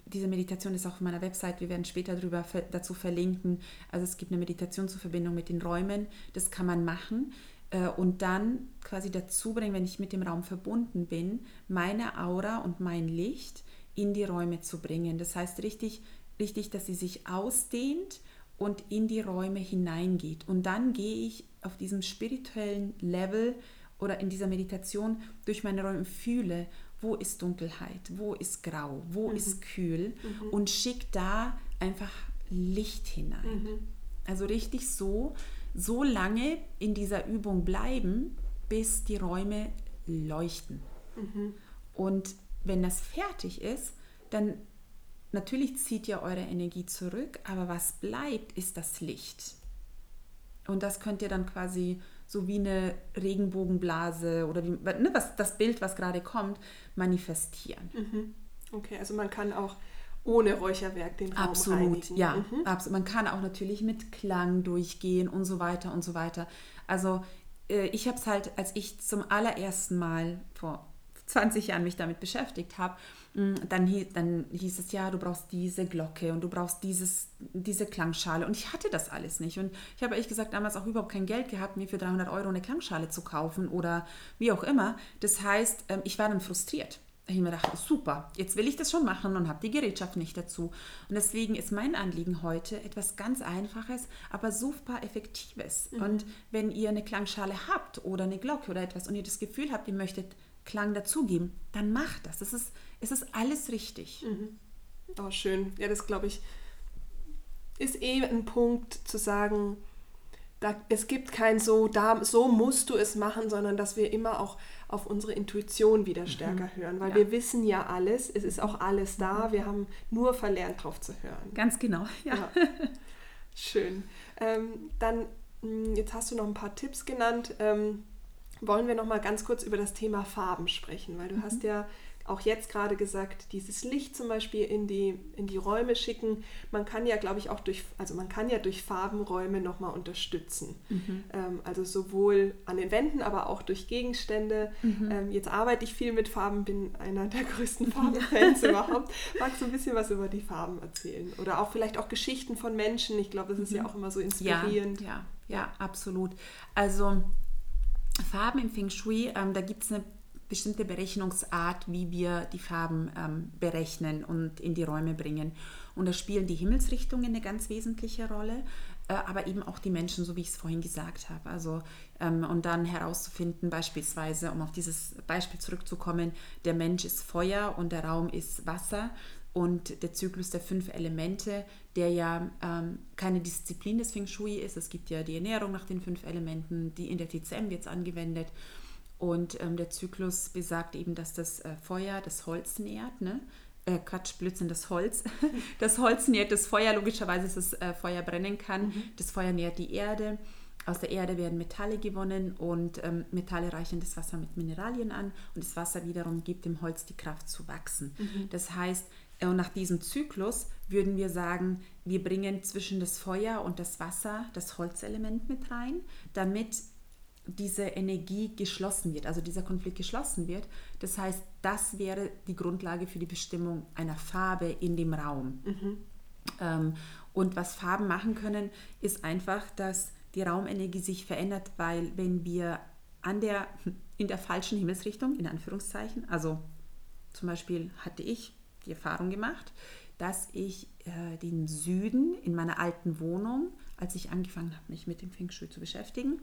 diese Meditation ist auch auf meiner Website, wir werden später darüber, dazu verlinken. Also es gibt eine Meditation zur Verbindung mit den Räumen, das kann man machen. Äh, und dann quasi dazu bringen, wenn ich mit dem Raum verbunden bin, meine Aura und mein Licht in die Räume zu bringen. Das heißt richtig, richtig, dass sie sich ausdehnt und in die Räume hineingeht. Und dann gehe ich auf diesem spirituellen Level oder in dieser Meditation durch meine Räume fühle wo ist Dunkelheit, wo ist Grau, wo mhm. ist Kühl mhm. und schickt da einfach Licht hinein. Mhm. Also richtig so, so lange in dieser Übung bleiben, bis die Räume leuchten. Mhm. Und wenn das fertig ist, dann natürlich zieht ihr eure Energie zurück, aber was bleibt, ist das Licht. Und das könnt ihr dann quasi so wie eine Regenbogenblase oder wie, ne, was, das Bild, was gerade kommt, manifestieren. Mhm. Okay, also man kann auch ohne Räucherwerk den Raum Absolut, reinigen. ja. Mhm. Absolut. Man kann auch natürlich mit Klang durchgehen und so weiter und so weiter. Also äh, ich habe es halt, als ich zum allerersten Mal vor 20 Jahren mich damit beschäftigt habe, mm, dann, hieß, dann hieß es ja, du brauchst diese Glocke und du brauchst dieses, diese Klangschale. Und ich hatte das alles nicht. Und ich habe ehrlich gesagt damals auch überhaupt kein Geld gehabt, mir für 300 Euro eine Klangschale zu kaufen oder wie auch immer. Das heißt, ähm, ich war dann frustriert. Ich mir dachte, super, jetzt will ich das schon machen und habe die Gerätschaft nicht dazu. Und deswegen ist mein Anliegen heute etwas ganz Einfaches, aber super Effektives. Mhm. Und wenn ihr eine Klangschale habt oder eine Glocke oder etwas und ihr das Gefühl habt, ihr möchtet Klang dazugeben, dann macht das. Es ist, es ist alles richtig. Mhm. Oh, schön. Ja, das glaube ich, ist eh ein Punkt zu sagen, da, es gibt kein so, da, so musst du es machen, sondern dass wir immer auch auf unsere Intuition wieder mhm. stärker mhm. hören, weil ja. wir wissen ja alles, es ist auch alles da, mhm. wir haben nur verlernt drauf zu hören. Ganz genau, ja. ja. Schön. Ähm, dann, hm, jetzt hast du noch ein paar Tipps genannt. Ähm, wollen wir noch mal ganz kurz über das Thema Farben sprechen, weil du mhm. hast ja auch jetzt gerade gesagt, dieses Licht zum Beispiel in die, in die Räume schicken. Man kann ja, glaube ich, auch durch, also man kann ja durch Farbenräume nochmal unterstützen. Mhm. Ähm, also sowohl an den Wänden, aber auch durch Gegenstände. Mhm. Ähm, jetzt arbeite ich viel mit Farben, bin einer der größten Farbenfans überhaupt. Magst du ein bisschen was über die Farben erzählen? Oder auch vielleicht auch Geschichten von Menschen. Ich glaube, das ist mhm. ja auch immer so inspirierend. Ja, ja, ja, absolut. Also Farben im Feng Shui, ähm, da gibt es eine bestimmte Berechnungsart, wie wir die Farben ähm, berechnen und in die Räume bringen. Und da spielen die Himmelsrichtungen eine ganz wesentliche Rolle, äh, aber eben auch die Menschen, so wie ich es vorhin gesagt habe. Also, ähm, und dann herauszufinden, beispielsweise, um auf dieses Beispiel zurückzukommen, der Mensch ist Feuer und der Raum ist Wasser und der Zyklus der fünf Elemente, der ja ähm, keine Disziplin des Feng Shui ist. Es gibt ja die Ernährung nach den fünf Elementen, die in der TCM wird angewendet. Und ähm, der Zyklus besagt eben, dass das äh, Feuer das Holz nährt. Ne? Äh, Quatsch, Blödsinn, das Holz. Das Holz nährt das Feuer, logischerweise, dass das äh, Feuer brennen kann. Mhm. Das Feuer nährt die Erde. Aus der Erde werden Metalle gewonnen und ähm, Metalle reichen das Wasser mit Mineralien an und das Wasser wiederum gibt dem Holz die Kraft zu wachsen. Mhm. Das heißt, und nach diesem Zyklus würden wir sagen, wir bringen zwischen das Feuer und das Wasser das Holzelement mit rein, damit diese Energie geschlossen wird, also dieser Konflikt geschlossen wird. Das heißt, das wäre die Grundlage für die Bestimmung einer Farbe in dem Raum. Mhm. Ähm, und was Farben machen können, ist einfach, dass die Raumenergie sich verändert, weil wenn wir an der, in der falschen Himmelsrichtung, in Anführungszeichen, also zum Beispiel hatte ich die Erfahrung gemacht, dass ich äh, den Süden in meiner alten Wohnung, als ich angefangen habe, mich mit dem Feng Shui zu beschäftigen,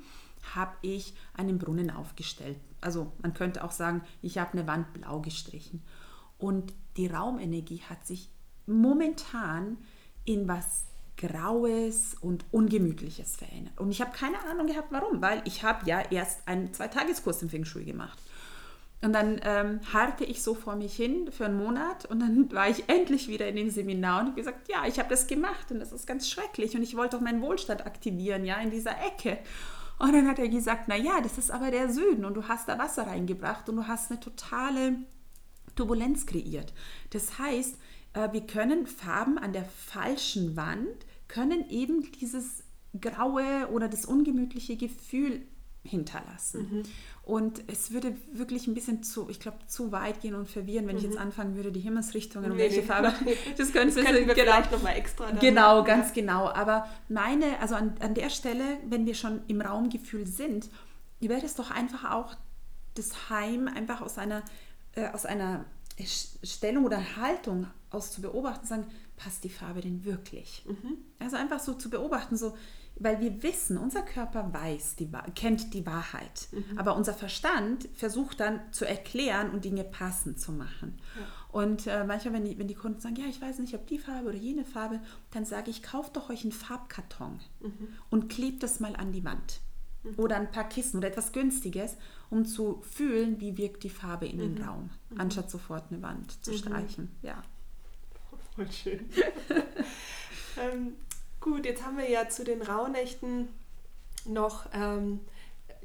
habe ich einen Brunnen aufgestellt. Also man könnte auch sagen, ich habe eine Wand blau gestrichen. Und die Raumenergie hat sich momentan in was Graues und Ungemütliches verändert. Und ich habe keine Ahnung gehabt, warum, weil ich habe ja erst einen Zweitageskurs im Feng Shui gemacht. Und dann ähm, harrte ich so vor mich hin für einen Monat und dann war ich endlich wieder in dem Seminar und habe gesagt, ja, ich habe das gemacht und das ist ganz schrecklich und ich wollte auch meinen Wohlstand aktivieren, ja, in dieser Ecke. Und dann hat er gesagt, na ja, das ist aber der Süden und du hast da Wasser reingebracht und du hast eine totale Turbulenz kreiert. Das heißt, äh, wir können Farben an der falschen Wand, können eben dieses graue oder das ungemütliche Gefühl hinterlassen. Mhm. Und es würde wirklich ein bisschen zu, ich glaube, zu weit gehen und verwirren, wenn mhm. ich jetzt mhm. anfangen würde, die Himmelsrichtungen und welche Farbe. Das können wir genau, vielleicht nochmal extra. Dann genau, machen. ganz genau. Aber meine, also an, an der Stelle, wenn wir schon im Raumgefühl sind, wäre es doch einfach auch das Heim einfach aus einer, äh, aus einer Stellung oder Haltung aus zu beobachten, sagen, passt die Farbe denn wirklich? Mhm. Also einfach so zu beobachten, so, weil wir wissen, unser Körper weiß, die, kennt die Wahrheit, mhm. aber unser Verstand versucht dann zu erklären und Dinge passend zu machen. Ja. Und äh, manchmal, wenn die, wenn die Kunden sagen, ja, ich weiß nicht, ob die Farbe oder jene Farbe, dann sage ich, kauft doch euch einen Farbkarton mhm. und klebt das mal an die Wand. Mhm. Oder ein paar Kissen oder etwas Günstiges, um zu fühlen, wie wirkt die Farbe in den mhm. Raum, mhm. anstatt sofort eine Wand zu streichen. Ja. Voll schön. ähm, gut, jetzt haben wir ja zu den Rauhnächten noch, ähm,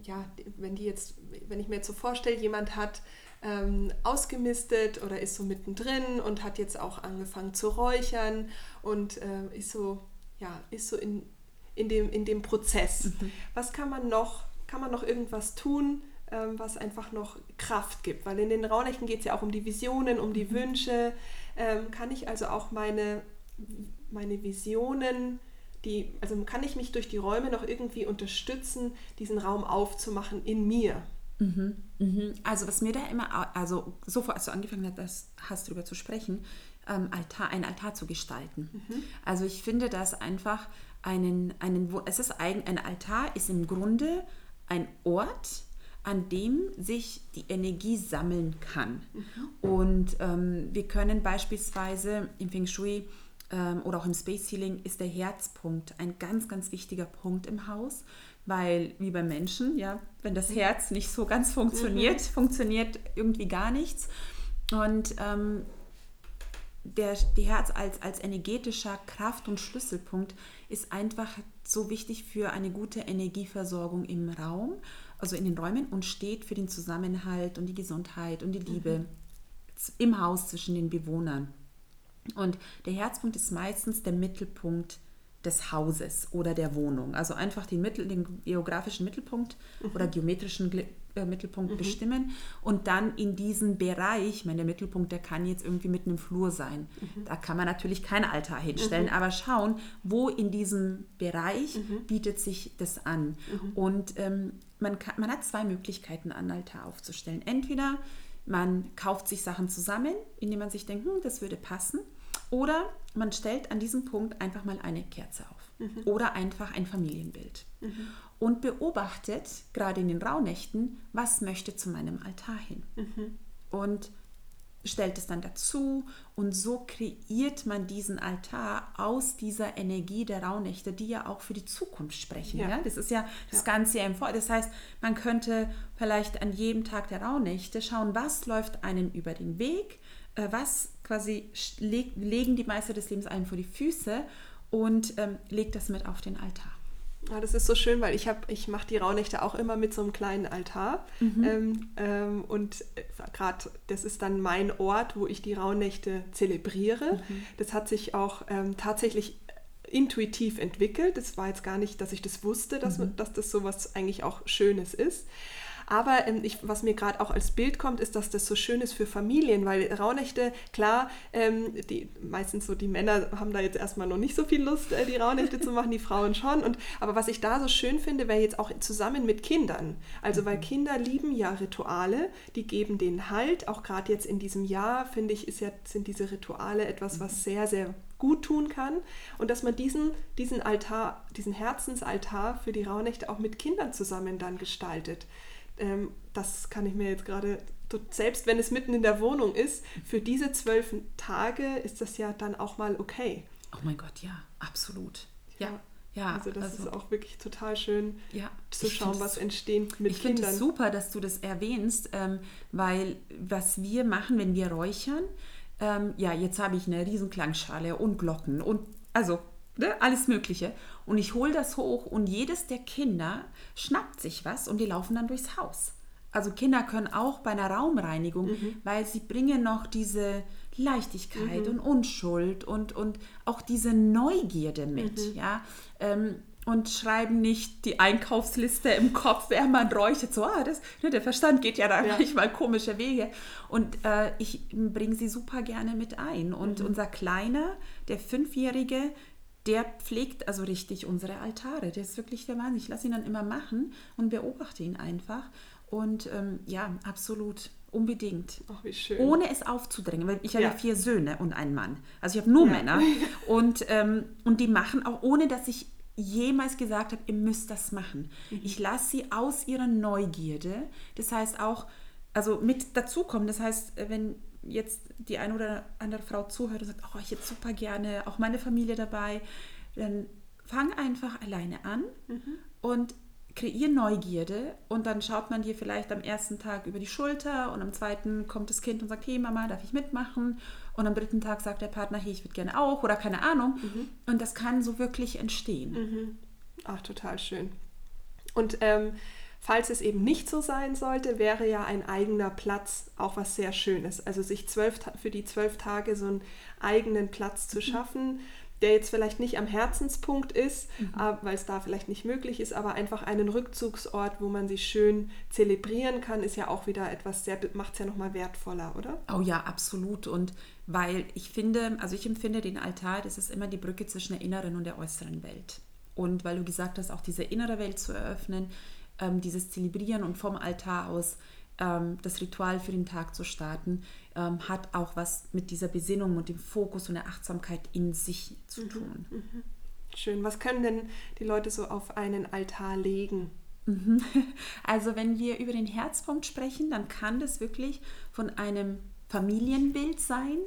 ja, wenn die jetzt, wenn ich mir jetzt so vorstelle, jemand hat ähm, ausgemistet oder ist so mittendrin und hat jetzt auch angefangen zu räuchern und äh, ist so, ja, ist so in, in, dem, in dem Prozess. Mhm. Was kann man noch, kann man noch irgendwas tun, ähm, was einfach noch Kraft gibt? Weil in den Rauhnächten geht es ja auch um die Visionen, um die mhm. Wünsche. Ähm, kann ich also auch meine, meine Visionen die, also kann ich mich durch die Räume noch irgendwie unterstützen, diesen Raum aufzumachen in mir? Mhm, mhm. Also was mir da immer, also sofort als du angefangen hast, hast darüber zu sprechen, ähm, Altar, einen Altar zu gestalten. Mhm. Also ich finde das einfach einen, einen, es ist ein, ein Altar ist im Grunde ein Ort, an dem sich die Energie sammeln kann. Mhm. Und ähm, wir können beispielsweise im Feng Shui ähm, oder auch im Space Healing ist der Herzpunkt ein ganz, ganz wichtiger Punkt im Haus, weil wie beim Menschen, ja, wenn das Herz nicht so ganz funktioniert, mhm. funktioniert irgendwie gar nichts. Und ähm, der, die Herz als, als energetischer Kraft- und Schlüsselpunkt ist einfach so wichtig für eine gute Energieversorgung im Raum, also in den Räumen und steht für den Zusammenhalt und die Gesundheit und die Liebe mhm. im Haus zwischen den Bewohnern. Und der Herzpunkt ist meistens der Mittelpunkt des Hauses oder der Wohnung. Also einfach den, Mittel, den geografischen Mittelpunkt mhm. oder geometrischen äh, Mittelpunkt mhm. bestimmen und dann in diesen Bereich, ich meine, der Mittelpunkt, der kann jetzt irgendwie mitten im Flur sein. Mhm. Da kann man natürlich kein Altar hinstellen, mhm. aber schauen, wo in diesem Bereich mhm. bietet sich das an. Mhm. Und ähm, man, kann, man hat zwei Möglichkeiten, einen Altar aufzustellen. Entweder man kauft sich Sachen zusammen, indem man sich denkt, hm, das würde passen. Oder man stellt an diesem Punkt einfach mal eine Kerze auf mhm. oder einfach ein Familienbild mhm. und beobachtet, gerade in den Rauhnächten, was möchte zu meinem Altar hin. Mhm. Und stellt es dann dazu und so kreiert man diesen Altar aus dieser Energie der Rauhnächte, die ja auch für die Zukunft sprechen. Ja. ja? Das ist ja das ja. Ganze im Vor. Das heißt, man könnte vielleicht an jedem Tag der Rauhnächte schauen, was läuft einem über den Weg, äh, was quasi leg, legen die Meister des Lebens einem vor die Füße und ähm, legt das mit auf den Altar. Ja, das ist so schön, weil ich habe, ich mache die Rauhnächte auch immer mit so einem kleinen Altar. Mhm. Ähm, ähm, und äh, gerade das ist dann mein Ort, wo ich die Rauhnächte zelebriere. Mhm. Das hat sich auch ähm, tatsächlich intuitiv entwickelt. Das war jetzt gar nicht, dass ich das wusste, dass, mhm. dass das so was eigentlich auch Schönes ist. Aber ähm, ich, was mir gerade auch als Bild kommt, ist, dass das so schön ist für Familien, weil Rauhnächte, klar, ähm, die, meistens so die Männer haben da jetzt erstmal noch nicht so viel Lust, äh, die Rauhnächte zu machen, die Frauen schon. Und, aber was ich da so schön finde, wäre jetzt auch zusammen mit Kindern. Also, weil mhm. Kinder lieben ja Rituale, die geben den Halt. Auch gerade jetzt in diesem Jahr, finde ich, ist ja, sind diese Rituale etwas, was mhm. sehr, sehr gut tun kann und dass man diesen, diesen Altar, diesen Herzensaltar für die Rauhnächte auch mit Kindern zusammen dann gestaltet ähm, das kann ich mir jetzt gerade, selbst wenn es mitten in der Wohnung ist, für diese zwölf Tage ist das ja dann auch mal okay. Oh mein Gott, ja, absolut. Ja. ja. also das also, ist auch wirklich total schön ja, zu schauen, was entsteht mit ich Kindern. Ich finde es super, dass du das erwähnst, ähm, weil was wir machen, wenn wir räuchern, ähm, ja, jetzt habe ich eine riesen Klangschale und Glocken und also ne, alles Mögliche. Und ich hole das hoch und jedes der Kinder schnappt sich was und die laufen dann durchs Haus. Also Kinder können auch bei einer Raumreinigung, mhm. weil sie bringen noch diese Leichtigkeit mhm. und Unschuld und, und auch diese Neugierde mit. Mhm. Ja? Ähm, und schreiben nicht die Einkaufsliste im Kopf, wer man räuchert. So, ah, das, ne, der Verstand geht ja da ja. manchmal komische Wege. Und äh, ich bringe sie super gerne mit ein. Und mhm. unser Kleiner, der Fünfjährige, der pflegt also richtig unsere Altare. Der ist wirklich der Mann. Ich lasse ihn dann immer machen und beobachte ihn einfach. Und ähm, ja, absolut. Unbedingt. Ach, wie schön. Ohne es aufzudrängen, weil ich habe ja. Ja. vier Söhne und einen Mann. Also ich habe nur Ja. Männer. Und, ähm, und die machen auch, ohne dass ich jemals gesagt habe, ihr müsst das machen. Mhm. Ich lasse sie aus ihrer Neugierde. Das heißt auch, also mit dazukommen. Das heißt, äh, wenn jetzt die eine oder andere Frau zuhört und sagt, oh, ich hätte super gerne auch meine Familie dabei, dann fang einfach alleine an Mhm. und kreier Neugierde und dann schaut man dir vielleicht am ersten Tag über die Schulter und am zweiten kommt das Kind und sagt, hey Mama, darf ich mitmachen? Und am dritten Tag sagt der Partner, hey, ich würde gerne auch oder keine Ahnung. Und das kann so wirklich entstehen. Ach, total schön. Und ähm, falls es eben nicht so sein sollte, wäre ja ein eigener Platz auch was sehr Schönes. Also sich zwölf, für die zwölf Tage so einen eigenen Platz zu schaffen, der jetzt vielleicht nicht am Herzenspunkt ist, äh, weil es da vielleicht nicht möglich ist, aber einfach einen Rückzugsort, wo man sich schön zelebrieren kann, ist ja auch wieder etwas sehr, macht es ja nochmal wertvoller, oder? Oh ja, absolut. Und weil ich finde, also ich empfinde den Altar, das ist immer die Brücke zwischen der inneren und der äußeren Welt. Und weil du gesagt hast, auch diese innere Welt zu eröffnen, ähm, dieses Zelebrieren und vom Altar aus ähm, das Ritual für den Tag zu starten, ähm, hat auch was mit dieser Besinnung und dem Fokus und der Achtsamkeit in sich zu tun. Schön. Was können denn die Leute so auf einen Altar legen? Also wenn wir über den Herzpunkt sprechen, dann kann das wirklich von einem Familienbild sein,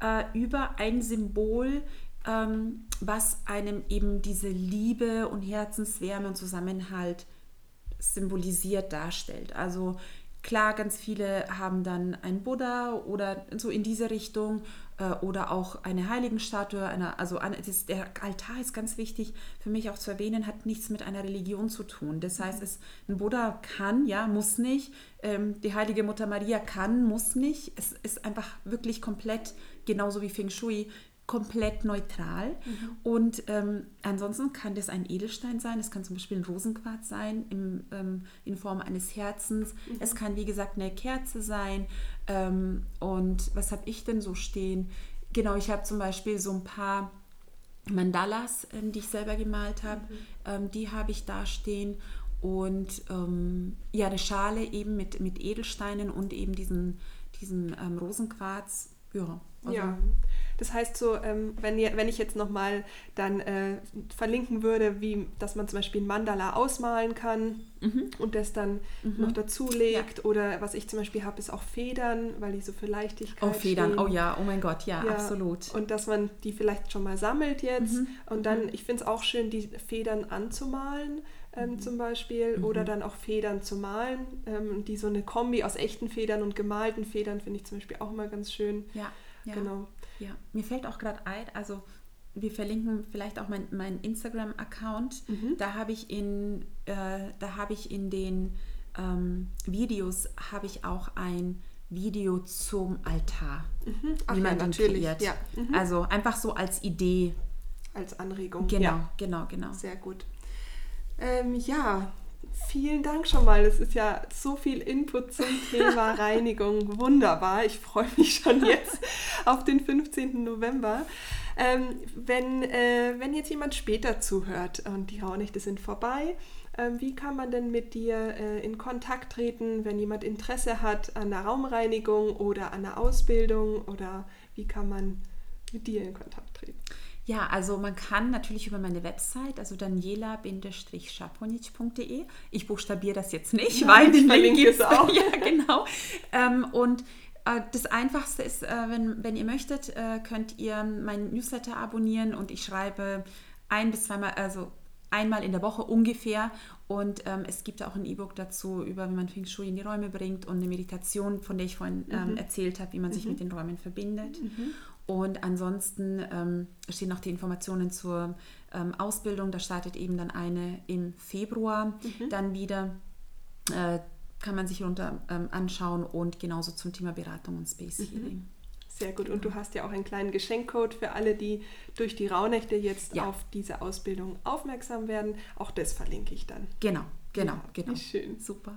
äh, über ein Symbol, ähm, was einem eben diese Liebe und Herzenswärme und Zusammenhalt symbolisiert darstellt. Also klar, ganz viele haben dann einen Buddha oder so in diese Richtung äh, oder auch eine Heiligenstatue. Eine, also der Altar ist ganz wichtig für mich auch zu erwähnen, hat nichts mit einer Religion zu tun. Das heißt, es, ein Buddha kann, ja, muss nicht. Ähm, die heilige Mutter Maria kann, muss nicht. Es ist einfach wirklich komplett, genauso wie Feng Shui, komplett neutral. Und ähm, ansonsten kann das ein Edelstein sein, es kann zum Beispiel ein Rosenquarz sein im, ähm, in Form eines Herzens. Es kann, wie gesagt, eine Kerze sein. Ähm, und was habe ich denn so stehen? Genau, ich habe zum Beispiel so ein paar Mandalas, ähm, die ich selber gemalt habe. Ähm, die habe ich da stehen. Und ähm, ja, eine Schale eben mit, mit Edelsteinen und eben diesen, diesen ähm, Rosenquarz. Ja, also ja, das heißt so, ähm, wenn, wenn ich jetzt nochmal dann äh, verlinken würde, wie, dass man zum Beispiel ein Mandala ausmalen kann Mhm. und das dann noch dazulegt oder was ich zum Beispiel habe, ist auch Federn, weil die so für Leichtigkeit Oh, Federn, stehen. oh ja, oh mein Gott, ja, Ja, absolut. Und dass man die vielleicht schon mal sammelt jetzt. Mhm. Und dann, ich finde es auch schön, die Federn anzumalen ähm, Mhm. zum Beispiel. Oder dann auch Federn zu malen. Ähm, die so eine Kombi aus echten Federn und gemalten Federn finde ich zum Beispiel auch immer ganz schön. Ja, ja. Genau. Ja, mir fällt auch gerade ein, also wir verlinken vielleicht auch meinen mein Instagram-Account. Mhm. Da habe ich in, äh, da habe ich in den ähm, Videos habe ich auch ein Video zum Altar, Mhm. Ach wie ja, man den natürlich. kreiert. Ja. Mhm. Also einfach so als Idee. Als Anregung. Genau, Ja. genau, genau. Sehr gut. Ähm, ja, vielen Dank schon mal. Es ist ja so viel Input zum Thema Reinigung. Wunderbar. Ich freue mich schon jetzt auf den 15. November. Ähm, wenn, äh, wenn jetzt jemand später zuhört und die Rauhnächte sind vorbei, ähm, wie kann man denn mit dir äh, in Kontakt treten, wenn jemand Interesse hat an der Raumreinigung oder an der Ausbildung oder wie kann man mit dir in Kontakt treten? Ja, also man kann natürlich über meine Website, also daniela-schaponic.de, ich buchstabiere das jetzt nicht, Nein, weil ich den Link gibt's es auch. ja, genau. Ähm, und äh, das Einfachste ist, äh, wenn, wenn ihr möchtet, äh, könnt ihr meinen Newsletter abonnieren und ich schreibe ein bis zweimal, also einmal in der Woche ungefähr. Und ähm, es gibt auch ein E-Book dazu, über wie man Feng Shui in die Räume bringt und eine Meditation, von der ich vorhin ähm, erzählt habe, wie man sich mit den Räumen verbindet. Und ansonsten ähm, stehen noch die Informationen zur ähm, Ausbildung. Da startet eben dann eine im Februar dann wieder. Äh, kann man sich runter ähm, anschauen und genauso zum Thema Beratung und Space Healing. Sehr gut. Und du hast ja auch einen kleinen Geschenkcode für alle, die durch die Rauhnächte jetzt Ja. auf diese Ausbildung aufmerksam werden. Auch das verlinke ich dann. Genau, genau, Ja, genau. schön. Super.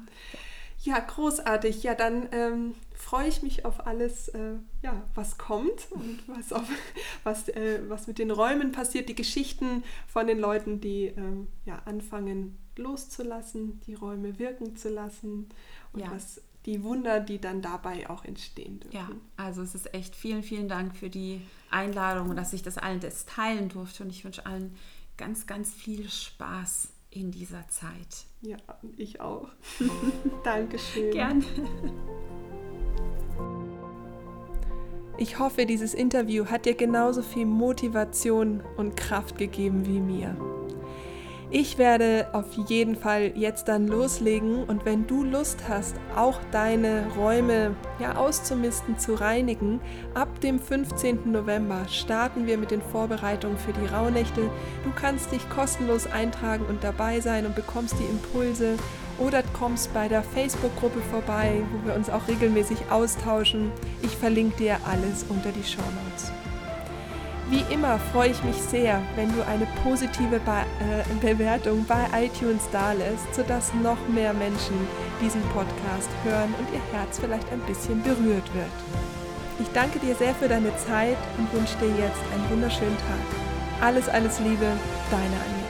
Ja, großartig. Ja, dann ähm, freue ich mich auf alles, äh, ja, was kommt und was, auf, was, äh, was mit den Räumen passiert, die Geschichten von den Leuten, die ähm, ja, anfangen loszulassen, die Räume wirken zu lassen und Ja. was die Wunder, die dann dabei auch entstehen dürfen. Ja, also es ist echt vielen, vielen Dank für die Einladung und dass ich das allen das teilen durfte. Und ich wünsche allen ganz, ganz viel Spaß in dieser Zeit. Ja, ich auch. Dankeschön. Gerne. Ich hoffe, dieses Interview hat dir genauso viel Motivation und Kraft gegeben wie mir. Ich werde auf jeden Fall jetzt dann loslegen und wenn du Lust hast, auch deine Räume ja auszumisten, zu reinigen, ab dem 15. November starten wir mit den Vorbereitungen für die Rauhnächte. Du kannst dich kostenlos eintragen und dabei sein und bekommst die Impulse oder kommst bei der Facebook-Gruppe vorbei, wo wir uns auch regelmäßig austauschen. Ich verlinke dir alles unter die Show Notes. Wie immer freue ich mich sehr, wenn du eine positive Be äh, Bewertung bei iTunes dalässt, sodass noch mehr Menschen diesen Podcast hören und ihr Herz vielleicht ein bisschen berührt wird. Ich danke dir sehr für deine Zeit und wünsche dir jetzt einen wunderschönen Tag. Alles, alles Liebe, deine Anja.